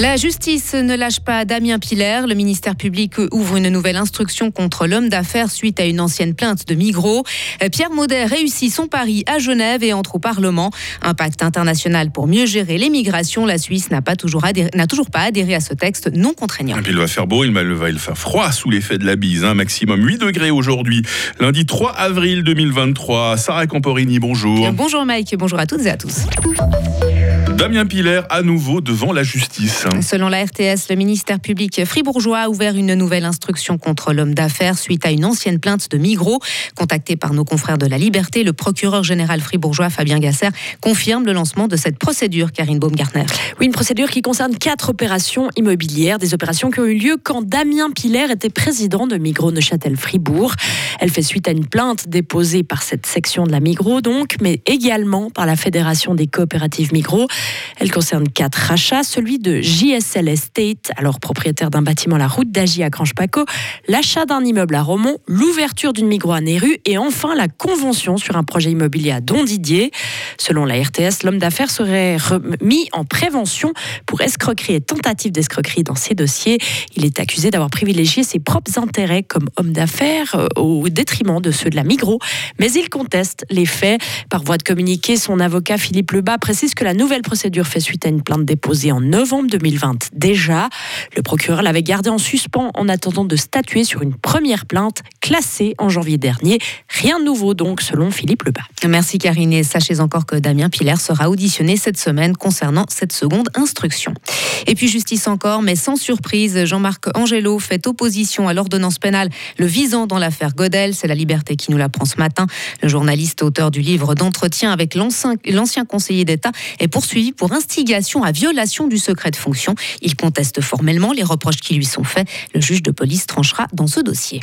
La justice ne lâche pas Damien Piller. Le ministère public ouvre une nouvelle instruction contre l'homme d'affaires suite à une ancienne plainte de Migros. Pierre Maudet réussit son pari à Genève et entre au Parlement. Un pacte international pour mieux gérer l'immigration. La Suisse n'a pas toujours n'a toujours pas adhéré à ce texte non contraignant. il va faire beau, il va, faire froid sous l'effet de la bise. Hein. Maximum 8 degrés aujourd'hui, lundi 3 avril 2023. Sarah Camporini, bonjour. Bonjour Mike, bonjour à toutes et à tous. Damien Piller à nouveau devant la justice. Selon la RTS, le ministère public fribourgeois a ouvert une nouvelle instruction contre l'homme d'affaires suite à une ancienne plainte de Migros. Contacté par nos confrères de la Liberté, le procureur général fribourgeois Fabien Gasser confirme le lancement de cette procédure, Karine Baumgartner. Oui, une procédure qui concerne quatre opérations immobilières, des opérations qui ont eu lieu quand Damien Piller était président de Migros Neuchâtel-Fribourg. Elle fait suite à une plainte déposée par cette section de la Migros, donc, mais également par la Fédération des coopératives Migros. Elle concerne quatre rachats, celui de JSL Estate, alors propriétaire d'un bâtiment la route d'Agy à Grange-Paco, l'achat d'un immeuble à Romont, l'ouverture d'une Migros à Néru et enfin la convention sur un projet immobilier à Don Didier. Selon la RTS, l'homme d'affaires serait mis en prévention pour escroquerie et tentative d'escroquerie dans ces dossiers. Il est accusé d'avoir privilégié ses propres intérêts comme homme d'affaires euh, au détriment de ceux de la Migros, mais il conteste les faits. Par voie de communiqué, son avocat Philippe Lebas précise que la nouvelle fait suite à une plainte déposée en novembre 2020 déjà. Le procureur l'avait gardé en suspens en attendant de statuer sur une première plainte classée en janvier dernier. Rien de nouveau donc selon Philippe Lebas. Merci Karine et sachez encore que Damien Piller sera auditionné cette semaine concernant cette seconde instruction. Et puis justice encore, mais sans surprise, Jean-Marc Angelo fait opposition à l'ordonnance pénale le visant dans l'affaire Godel. C'est la liberté qui nous l'apprend ce matin. Le journaliste auteur du livre d'entretien avec l'ancien conseiller d'État est poursuivi pour instigation à violation du secret de fonction. Il conteste formellement les reproches qui lui sont faits. Le juge de police tranchera dans ce dossier.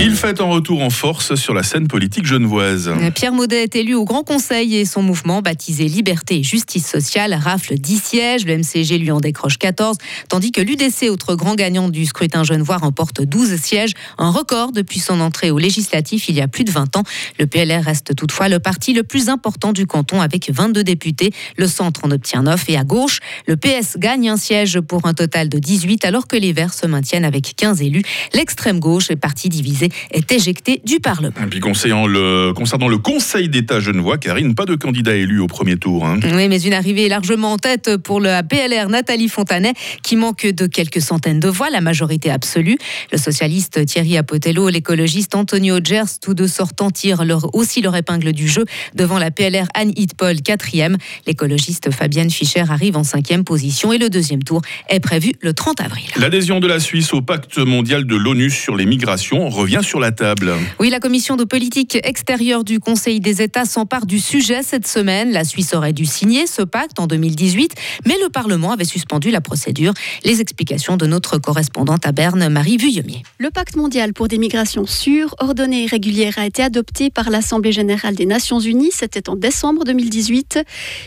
Il fait un retour en force sur la scène politique genevoise. Pierre Maudet est élu au Grand Conseil et son mouvement, baptisé Liberté et Justice sociale, rafle 10 sièges. Le MCG lui en décroche 14, tandis que l'UDC, autre grand gagnant du scrutin genevois, remporte 12 sièges, un record depuis son entrée au législatif il y a plus de 20 ans. Le PLR reste toutefois le parti le plus important du canton avec 22 députés. Le centre en obtient 9 et à gauche, le PS gagne un siège pour un total de 18 alors que les Verts se maintiennent avec 15 élus. L'extrême gauche, parti divisé, est éjecté du Parlement. Et puis concernant le, concernant le Conseil d'État genevois, Karine, pas de candidat élu au premier tour. Hein. Oui, mais une arrivée largement en tête pour la PLR Nathalie Fontanet qui manque de quelques centaines de voix, la majorité absolue. Le socialiste Thierry Apotello, l'écologiste Antonio Gers, tous deux sortants tirent leur, aussi leur épingle du jeu devant la PLR Anne Hitpol, quatrième. L'écologiste Fabienne Fischer arrive en cinquième position et le deuxième tour est prévu le 30 avril. L'adhésion de la Suisse au pacte mondial de l'ONU sur les migrations revient sur la table. Oui, la commission de politique extérieure du Conseil des États s'empare du sujet cette semaine. La Suisse aurait dû signer ce pacte en 2018, mais le Parlement avait suspendu la procédure. Les explications de notre correspondante à Berne, Marie Vuillemier. Le pacte mondial pour des migrations sûres, ordonnées et régulières a été adopté par l'Assemblée générale des Nations unies. C'était en décembre 2018.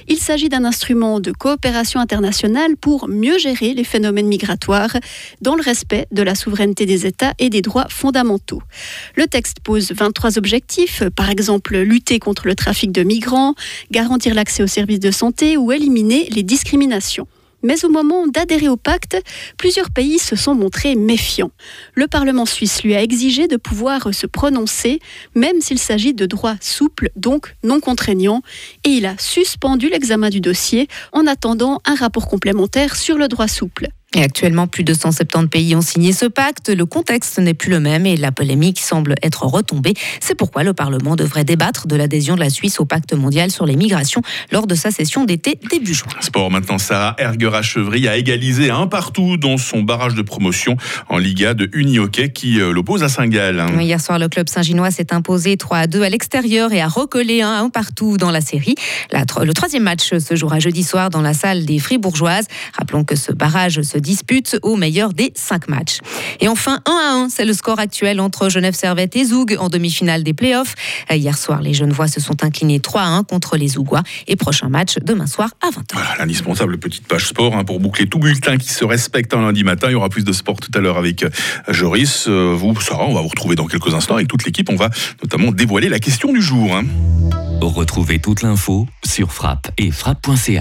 Il s'agit d'un instrument de coopération internationale pour mieux gérer les phénomènes migratoires dans le respect de la souveraineté des États et des droits fondamentaux. Le texte pose 23 objectifs, par exemple lutter contre le trafic de migrants, garantir l'accès aux services de santé ou éliminer les discriminations. Mais au moment d'adhérer au pacte, plusieurs pays se sont montrés méfiants. Le Parlement suisse lui a exigé de pouvoir se prononcer, même s'il s'agit de droits souples, donc non contraignants, et il a suspendu l'examen du dossier en attendant un rapport complémentaire sur le droit souple. Et actuellement, plus de 170 pays ont signé ce pacte. Le contexte n'est plus le même et la polémique semble être retombée. C'est pourquoi le Parlement devrait débattre de l'adhésion de la Suisse au pacte mondial sur les migrations lors de sa session d'été début juin. Sport maintenant, Sarah Erguera-Chevry a égalisé un partout dans son barrage de promotion en Liga de Uni-Hockey qui euh, l'oppose à Saint-Gall. Hier soir, le club saint-ginois s'est imposé 3 à 2 à l'extérieur et a recollé un, un partout dans la série. le troisième match se jouera jeudi soir dans la salle des Fribourgeoises. Rappelons que ce barrage se dispute au meilleur des cinq matchs. Et enfin, 1 à 1, c'est le score actuel entre Genève Servette et Zoug en demi-finale des playoffs. Euh, hier soir, les Genevois se sont inclinés 3 à 1 contre les Zougois. Et prochain match demain soir à 20h. Voilà, l'indispensable petite page sport hein, pour boucler tout bulletin qui se respecte un lundi matin. Il y aura plus de sport tout à l'heure avec euh, Joris. Euh, vous, Sarah, on va vous retrouver dans quelques instants avec toute l'équipe. On va notamment dévoiler la question du jour. Hein. Retrouvez toute l'info sur frappe et frappe.ch.